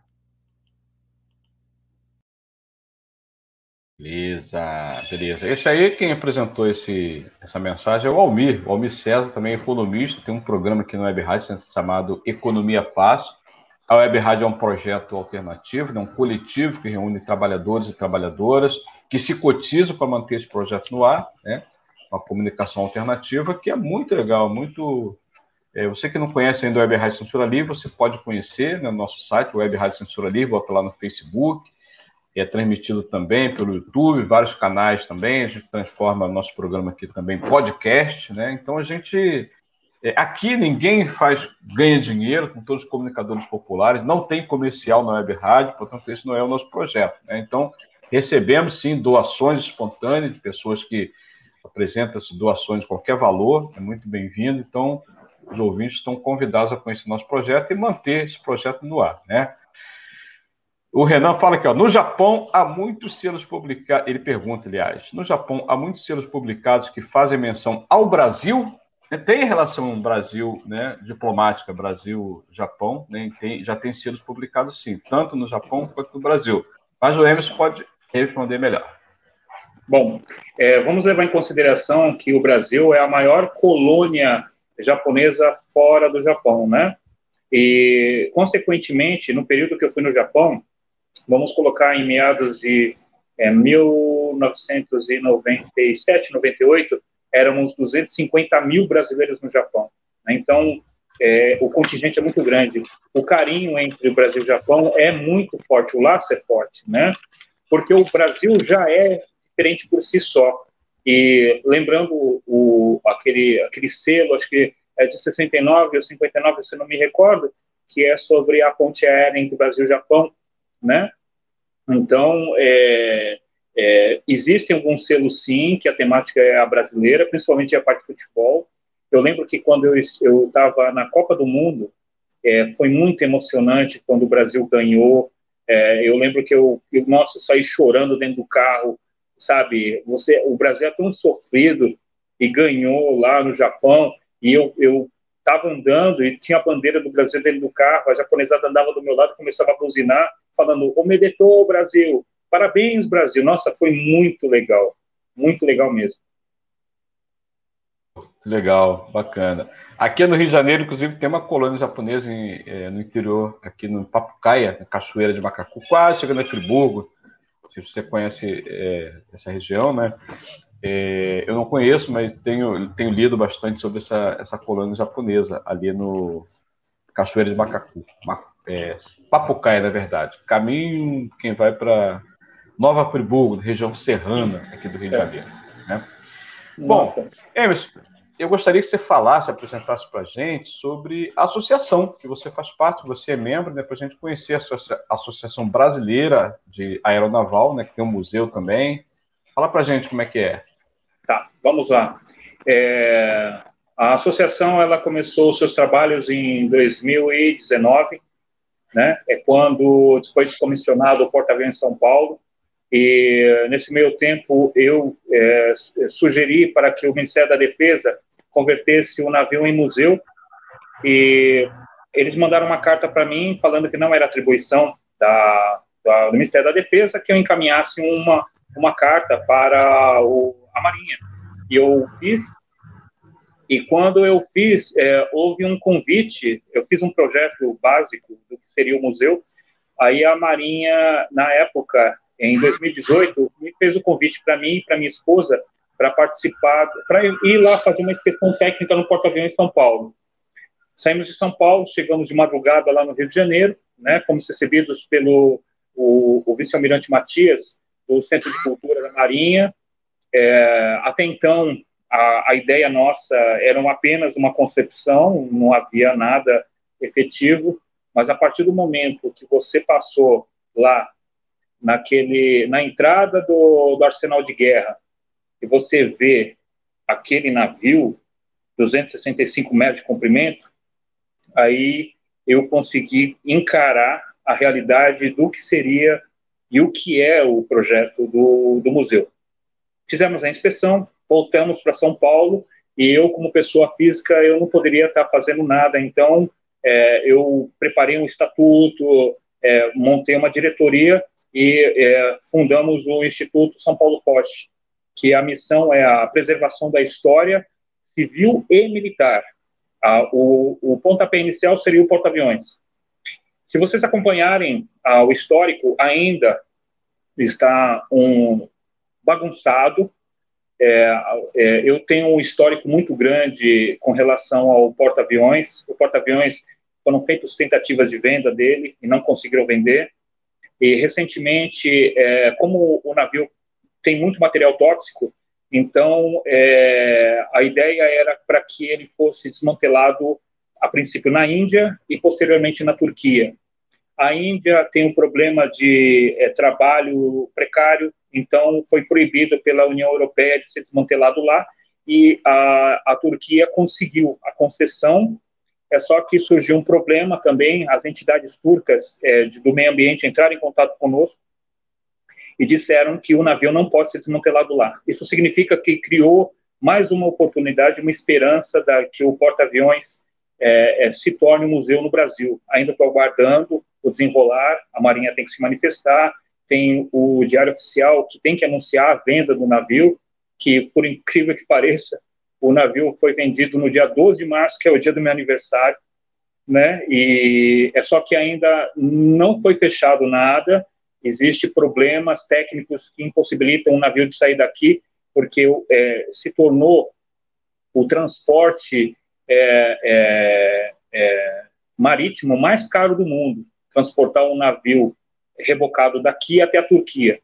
Beleza, beleza. Esse aí, quem apresentou esse, essa mensagem é o Almir. O Almir César também é economista, tem um programa aqui no Web Rádio chamado Economia Fácil. A Web Rádio é um projeto alternativo, né, um coletivo que reúne trabalhadores e trabalhadoras que se cotizam para manter esse projeto no ar, né? Uma comunicação alternativa que é muito legal, muito. É, você que não conhece ainda o Web Rádio Censura Livre, você pode conhecer né, no nosso site, Web Rádio Censura Livre, bota lá no Facebook, é transmitido também pelo YouTube, vários canais também. A gente transforma nosso programa aqui também em podcast, né? Então a gente é, aqui ninguém faz ganha dinheiro com todos os comunicadores populares, não tem comercial na web rádio, portanto esse não é o nosso projeto. Né? Então recebemos sim doações espontâneas de pessoas que apresentam doações de qualquer valor, é muito bem-vindo. Então os ouvintes estão convidados a conhecer nosso projeto e manter esse projeto no ar, né? O Renan fala aqui, ó, no Japão há muitos selos publicados, ele pergunta, aliás, no Japão há muitos selos publicados que fazem menção ao Brasil, né? tem relação Brasil, né, diplomática Brasil-Japão, né, tem, já tem selos publicados sim, tanto no Japão quanto no Brasil. Mas o Emerson pode responder melhor. Bom, é, vamos levar em consideração que o Brasil é a maior colônia japonesa fora do Japão, né? E, consequentemente, no período que eu fui no Japão, vamos colocar em meados de é, 1997, 98, éramos 250 mil brasileiros no Japão. Né? Então, é, o contingente é muito grande. O carinho entre o Brasil e o Japão é muito forte, o laço é forte, né? Porque o Brasil já é diferente por si só. E lembrando o, aquele, aquele selo, acho que é de 69 ou 59, se não me recordo, que é sobre a ponte aérea entre o Brasil e o Japão, né? Então, é, é, existem alguns selos, sim, que a temática é a brasileira, principalmente a parte de futebol. Eu lembro que quando eu estava na Copa do Mundo, é, foi muito emocionante quando o Brasil ganhou. É, eu lembro que eu, eu, nossa, eu saí chorando dentro do carro, sabe? Você, o Brasil é tão sofrido e ganhou lá no Japão, e eu, eu estava andando e tinha a bandeira do Brasil dentro do carro, a japonesada andava do meu lado, começava a buzinar, falando, Omedetou, Brasil, parabéns, Brasil. Nossa, foi muito legal, muito legal mesmo. Muito legal, bacana. Aqui no Rio de Janeiro, inclusive, tem uma colônia japonesa em, é, no interior, aqui no Papucaia, na Cachoeira de Macacu, quase chegando a Friburgo. Se você conhece é, essa região, né? É, eu não conheço, mas tenho, tenho lido bastante sobre essa, essa colônia japonesa ali no Cachoeira de Macacu. É, Papucaia, na verdade. Caminho quem vai para Nova Friburgo, região serrana aqui do Rio de Janeiro. Né? Bom, Emerson, eu gostaria que você falasse, apresentasse para a gente sobre a associação que você faz parte, você é membro, né, para a gente conhecer a Associação Brasileira de Aeronaval, né, que tem um museu também. Fala para a gente como é que é. Tá, vamos lá. É, a associação ela começou seus trabalhos em 2019, né? É quando foi descomissionado o porta-aviões em São Paulo. E nesse meio tempo eu é, sugeri para que o Ministério da Defesa convertesse o navio em museu. E eles mandaram uma carta para mim falando que não era atribuição da, da, do Ministério da Defesa que eu encaminhasse uma uma carta para o a Marinha. E eu fiz, e quando eu fiz, é, houve um convite, eu fiz um projeto básico do que seria o museu, aí a Marinha, na época, em 2018, me fez o convite para mim e para minha esposa para participar, para ir lá fazer uma inspeção técnica no porta-aviões em São Paulo. Saímos de São Paulo, chegamos de madrugada lá no Rio de Janeiro, né, fomos recebidos pelo o, o vice-almirante Matias, do Centro de Cultura da Marinha. É, até então, a, a ideia nossa era apenas uma concepção, não havia nada efetivo, mas a partir do momento que você passou lá naquele na entrada do, do arsenal de guerra e você vê aquele navio 265 metros de comprimento, aí eu consegui encarar a realidade do que seria e o que é o projeto do, do museu. Fizemos a inspeção, voltamos para São Paulo e eu, como pessoa física, eu não poderia estar fazendo nada, então é, eu preparei um estatuto, é, montei uma diretoria e é, fundamos o Instituto São Paulo Forte, que a missão é a preservação da história civil e militar. Ah, o, o pontapé inicial seria o porta-aviões. Se vocês acompanharem ah, o histórico, ainda está um bagunçado. É, é, eu tenho um histórico muito grande com relação ao porta-aviões. O porta-aviões foram feitas tentativas de venda dele e não conseguiram vender. E recentemente, é, como o navio tem muito material tóxico, então, é, a ideia era para que ele fosse desmantelado, a princípio, na Índia e posteriormente na Turquia. A Índia tem um problema de é, trabalho precário, então foi proibido pela União Europeia de ser desmantelado lá, e a, a Turquia conseguiu a concessão, é só que surgiu um problema também, as entidades turcas é, de, do meio ambiente entraram em contato conosco, e disseram que o navio não pode ser desmantelado lá. Isso significa que criou mais uma oportunidade, uma esperança da, que o porta-aviões é, é, se torne um museu no Brasil. Ainda estou aguardando o desenrolar, a Marinha tem que se manifestar, tem o Diário Oficial que tem que anunciar a venda do navio, que, por incrível que pareça, o navio foi vendido no dia 12 de março, que é o dia do meu aniversário, né? E é só que ainda não foi fechado nada, Existem problemas técnicos que impossibilitam o navio de sair daqui, porque é, se tornou o transporte é, é, é, marítimo mais caro do mundo, transportar um navio rebocado daqui até a Turquia.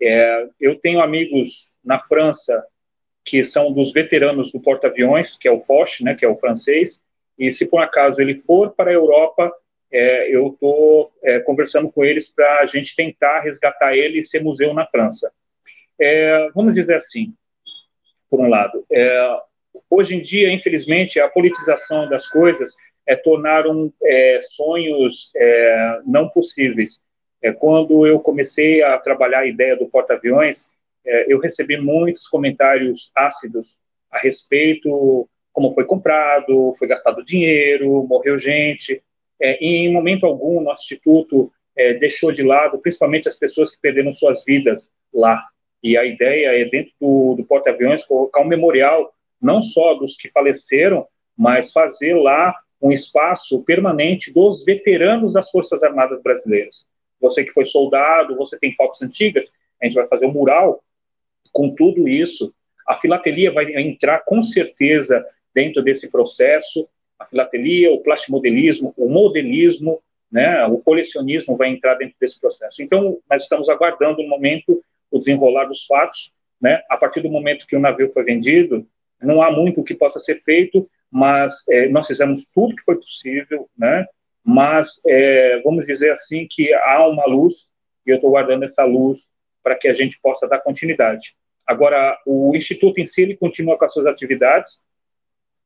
É, eu tenho amigos na França que são dos veteranos do porta-aviões, que é o Foch, né, que é o francês, e se por acaso ele for para a Europa, é, eu estou é, conversando com eles para a gente tentar resgatar ele e ser museu na França. É, vamos dizer assim, por um lado, é, hoje em dia, infelizmente, a politização das coisas é, tornaram é, sonhos é, não possíveis. Quando eu comecei a trabalhar a ideia do porta-aviões, eu recebi muitos comentários ácidos a respeito como foi comprado, foi gastado dinheiro, morreu gente. É, em momento algum, nosso instituto é, deixou de lado, principalmente as pessoas que perderam suas vidas lá. E a ideia é, dentro do, do porta-aviões, colocar um memorial, não só dos que faleceram, mas fazer lá um espaço permanente dos veteranos das Forças Armadas Brasileiras. Você que foi soldado, você tem fotos antigas, a gente vai fazer um mural com tudo isso. A filatelia vai entrar com certeza dentro desse processo a filatelia, o plastimodelismo, o modelismo, né, o colecionismo vai entrar dentro desse processo. Então, nós estamos aguardando um momento o desenrolar dos fatos, né, a partir do momento que o navio foi vendido, não há muito o que possa ser feito, mas é, nós fizemos tudo que foi possível, né, mas é, vamos dizer assim que há uma luz, e eu estou guardando essa luz para que a gente possa dar continuidade. Agora, o Instituto em si, ele continua com as suas atividades,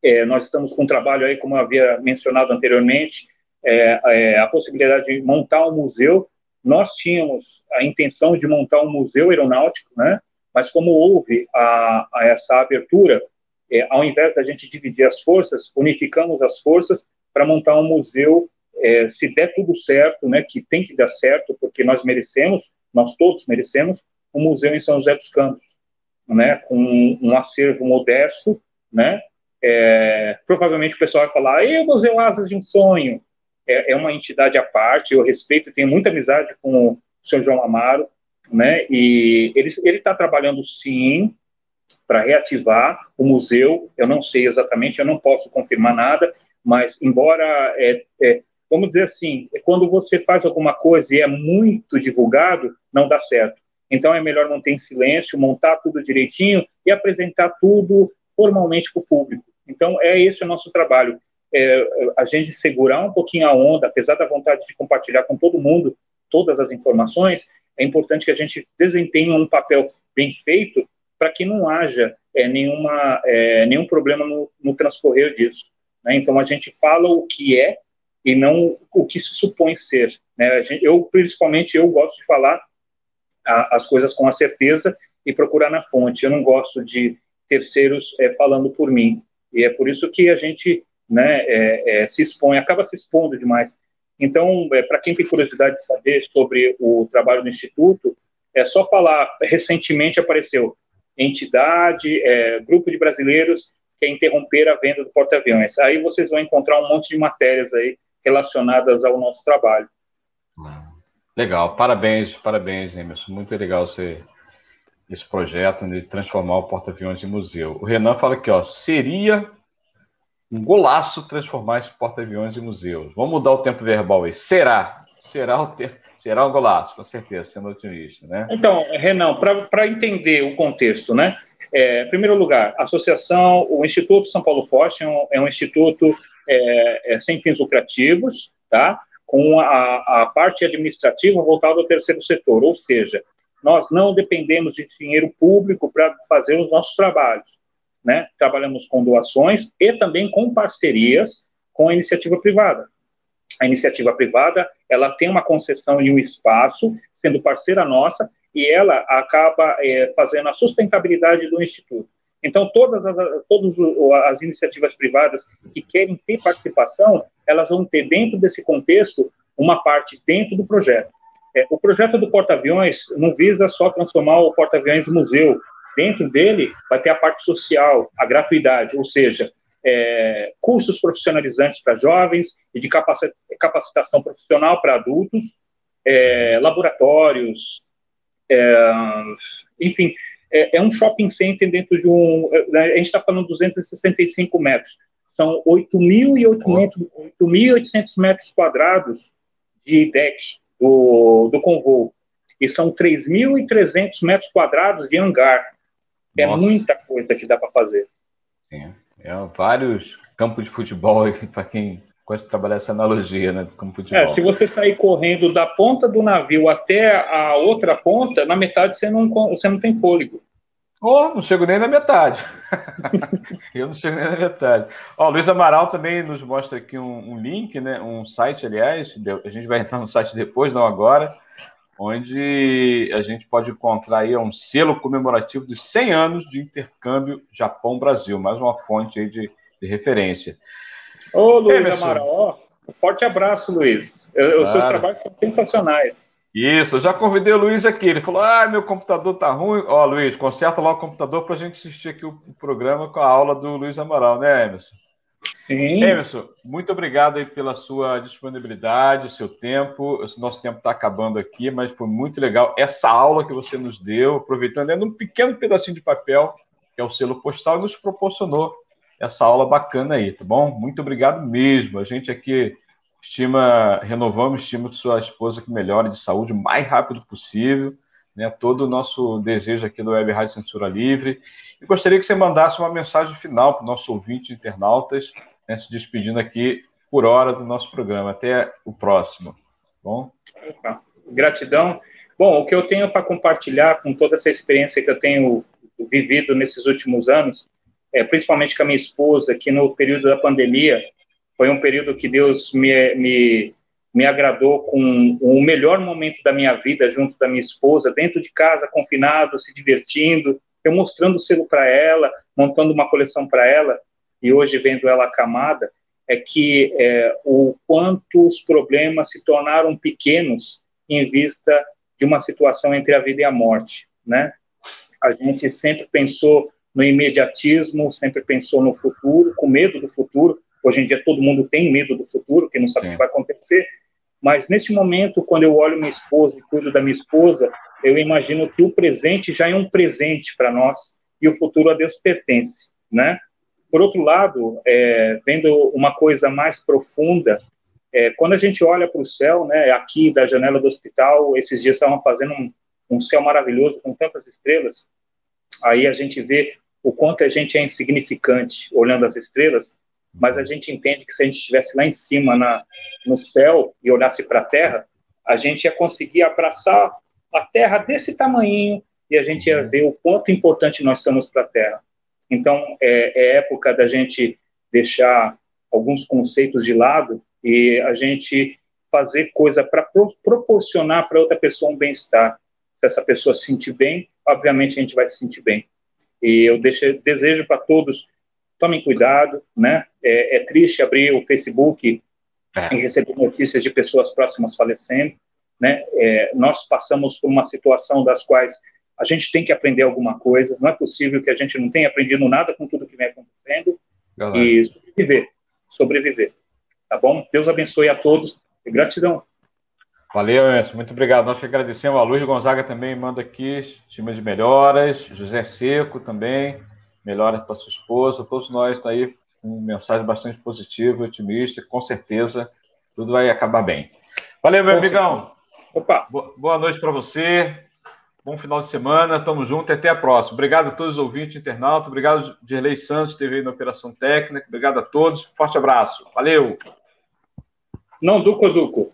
é, nós estamos com um trabalho aí, como eu havia mencionado anteriormente, é, é, a possibilidade de montar um museu. Nós tínhamos a intenção de montar um museu aeronáutico, né? Mas como houve a, a essa abertura, é, ao invés da gente dividir as forças, unificamos as forças para montar um museu. É, se der tudo certo, né? Que tem que dar certo, porque nós merecemos, nós todos merecemos, um museu em São José dos Campos, né? Com um acervo modesto, né? É, provavelmente o pessoal vai falar, e o Museu Asas de um Sonho? É, é, uma entidade à parte, eu respeito, tenho muita amizade com o senhor João Amaro, né, e ele está trabalhando sim, para reativar o museu. Eu não sei exatamente, eu não posso confirmar nada, mas embora, é, é, vamos dizer assim, quando você faz alguma coisa e é muito divulgado, não dá certo. Então é melhor manter em silêncio, montar tudo direitinho e apresentar tudo formalmente para o público. Então é esse o nosso trabalho. É, a gente segurar um pouquinho a onda, apesar da vontade de compartilhar com todo mundo todas as informações, é importante que a gente desempenhe um papel bem feito para que não haja é, nenhuma, é, nenhum problema no, no transcorrer disso. Né? Então, a gente fala o que é e não o que se supõe ser. Né? Eu, principalmente, eu gosto de falar a, as coisas com a certeza e procurar na fonte. Eu não gosto de terceiros é, falando por mim. E é por isso que a gente né, é, é, se expõe, acaba se expondo demais. Então, é, para quem tem curiosidade de saber sobre o trabalho do Instituto, é só falar. Recentemente apareceu entidade, é, grupo de brasileiros quer interromper a venda do porta-aviões. Aí vocês vão encontrar um monte de matérias aí relacionadas ao nosso trabalho. Legal, parabéns, parabéns, Emerson. Muito legal você, esse projeto de transformar o porta-aviões em museu. O Renan fala aqui, ó, seria um golaço transformar esse porta-aviões em museu. Vamos mudar o tempo verbal aí. Será? Será o tempo Será um golaço, com certeza, sendo otimista, né? Então, Renan, para entender o contexto, né? É, em primeiro lugar, a associação, o Instituto São Paulo Forte é um, é um instituto é, é, sem fins lucrativos, tá? Com a, a parte administrativa voltada ao terceiro setor, ou seja, nós não dependemos de dinheiro público para fazer os nossos trabalhos, né? Trabalhamos com doações e também com parcerias com a iniciativa privada a iniciativa privada ela tem uma concessão e um espaço, sendo parceira nossa, e ela acaba é, fazendo a sustentabilidade do instituto. Então, todas as, todas as iniciativas privadas que querem ter participação, elas vão ter dentro desse contexto uma parte dentro do projeto. É, o projeto do porta-aviões não visa só transformar o porta-aviões no museu. Dentro dele vai ter a parte social, a gratuidade, ou seja, é, cursos profissionalizantes para jovens e de capacitação profissional para adultos, é, laboratórios, é, enfim, é, é, um shopping center dentro de um. É, a gente está falando de 265 metros, são 8.800 metros quadrados de deck do, do convô, e são 3.300 metros quadrados de hangar. É Nossa. muita coisa que dá para fazer. Sim. É, vários campos de futebol para quem gosta de trabalhar essa analogia, né, do campo de futebol. É, se você sair correndo da ponta do navio até a outra ponta, na metade você não, você não tem fôlego. Oh, não chego nem na metade. eu não chego nem na metade. Ó, Luiz Amaral também nos mostra aqui um, um, link, né? Um site, aliás. A gente vai entrar no site depois, não agora onde a gente pode encontrar aí um selo comemorativo dos 100 anos de intercâmbio Japão-Brasil, mais uma fonte aí de, de referência. Ô, Luiz Emerson. Amaral, um forte abraço, Luiz. Claro. Os seus trabalhos são sensacionais. Isso, eu já convidei o Luiz aqui. Ele falou: Ah, meu computador tá ruim. Ó, Luiz, conserta lá o computador para a gente assistir aqui o programa com a aula do Luiz Amaral, né, Emerson? Sim. Emerson, muito obrigado aí pela sua disponibilidade, seu tempo. Nosso tempo está acabando aqui, mas foi muito legal essa aula que você nos deu, aproveitando é um pequeno pedacinho de papel, que é o selo postal, e nos proporcionou essa aula bacana aí, tá bom? Muito obrigado mesmo. A gente aqui estima, renovamos, estima que sua esposa que melhore de saúde o mais rápido possível, né? Todo o nosso desejo aqui do Web Rádio Censura Livre. E gostaria que você mandasse uma mensagem final para o nosso ouvinte internautas, né, se despedindo aqui por hora do nosso programa. Até o próximo. Tá bom? Gratidão. Bom, o que eu tenho para compartilhar com toda essa experiência que eu tenho vivido nesses últimos anos, é, principalmente com a minha esposa, que no período da pandemia foi um período que Deus me, me, me agradou com o melhor momento da minha vida junto da minha esposa, dentro de casa, confinado, se divertindo, eu mostrando o selo para ela, montando uma coleção para ela, e hoje vendo ela acamada, é que é, o quanto os problemas se tornaram pequenos em vista de uma situação entre a vida e a morte, né? A gente sempre pensou no imediatismo, sempre pensou no futuro, com medo do futuro. Hoje em dia todo mundo tem medo do futuro, que não sabe o que vai acontecer. Mas nesse momento, quando eu olho minha esposa e cuido da minha esposa, eu imagino que o presente já é um presente para nós e o futuro a Deus pertence, né? Por outro lado, é, vendo uma coisa mais profunda, é, quando a gente olha para o céu, né, aqui da janela do hospital, esses dias estavam fazendo um, um céu maravilhoso com tantas estrelas, aí a gente vê o quanto a gente é insignificante olhando as estrelas, mas a gente entende que se a gente estivesse lá em cima na, no céu e olhasse para a Terra, a gente ia conseguir abraçar a Terra desse tamanho e a gente ia ver o quanto importante nós somos para a Terra. Então, é, é época da gente deixar alguns conceitos de lado e a gente fazer coisa para pro, proporcionar para outra pessoa um bem-estar. Se essa pessoa se sentir bem, obviamente a gente vai se sentir bem. E eu deixo, desejo para todos tomem cuidado, né? É, é triste abrir o Facebook é. e receber notícias de pessoas próximas falecendo, né? É, nós passamos por uma situação das quais a gente tem que aprender alguma coisa. Não é possível que a gente não tenha aprendido nada com tudo que vem acontecendo Galera. e sobreviver, sobreviver. Tá bom? Deus abençoe a todos e gratidão. Valeu, Emerson. Muito obrigado. Nós que agradecemos. A Luiz Gonzaga também manda aqui, estima de melhoras. José Seco também melhoras para sua esposa, todos nós está aí com mensagem bastante positiva, otimista, com certeza tudo vai acabar bem. Valeu, meu amigão. Opa. Boa noite para você. Bom final de semana. Tamo junto e até a próxima. Obrigado a todos os ouvintes, internautas. Obrigado, Dirley Santos, TV na Operação Técnica. Obrigado a todos. Forte abraço. Valeu. Não, Duco, Duco.